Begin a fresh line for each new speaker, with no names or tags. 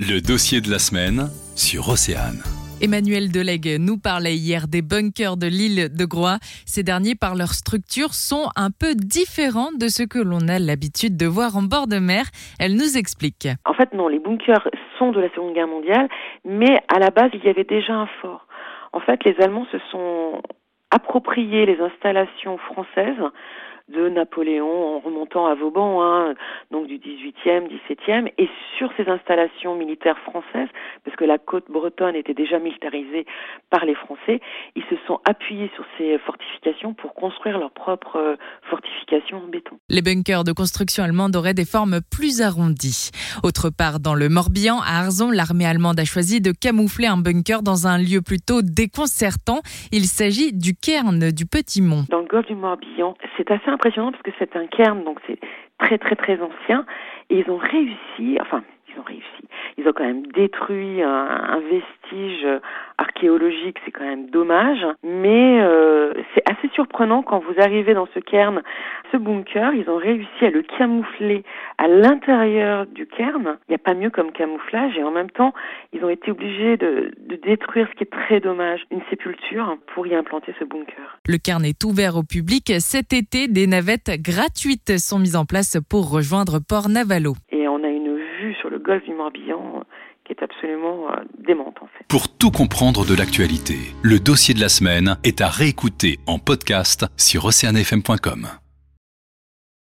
Le dossier de la semaine sur Océane.
Emmanuel Delegue nous parlait hier des bunkers de l'île de Groix. Ces derniers, par leur structure, sont un peu différents de ce que l'on a l'habitude de voir en bord de mer. Elle nous explique.
En fait, non, les bunkers sont de la Seconde Guerre mondiale, mais à la base, il y avait déjà un fort. En fait, les Allemands se sont appropriés les installations françaises de Napoléon en remontant à Vauban, hein, donc du 18e, 17e, et sur ces installations militaires françaises, parce que la côte bretonne était déjà militarisée par les Français, ils se sont appuyés sur ces fortifications pour construire leurs propres euh, fortifications en béton.
Les bunkers de construction allemande auraient des formes plus arrondies. Autre part, dans le Morbihan, à Arzon, l'armée allemande a choisi de camoufler un bunker dans un lieu plutôt déconcertant. Il s'agit du cairn du Petit Mont.
Dans le golfe du Morbihan, c'est assez impressionnant parce que c'est un cairn, donc c'est très très très ancien. Et ils ont réussi, enfin, ils ont réussi. Ils ont quand même détruit un, vestige archéologique, c'est quand même dommage. Mais euh, surprenant quand vous arrivez dans ce cairn, ce bunker, ils ont réussi à le camoufler à l'intérieur du cairn. Il n'y a pas mieux comme camouflage et en même temps, ils ont été obligés de, détruire ce qui est très dommage, une sépulture pour y implanter ce bunker.
Le cairn est ouvert au public. Cet été, des navettes gratuites sont mises en place pour rejoindre Port Navalo.
Et on a une vue le du Morbihan euh, qui est absolument euh, en fait.
Pour tout comprendre de l'actualité, le dossier de la semaine est à réécouter en podcast sur oceanfm.com.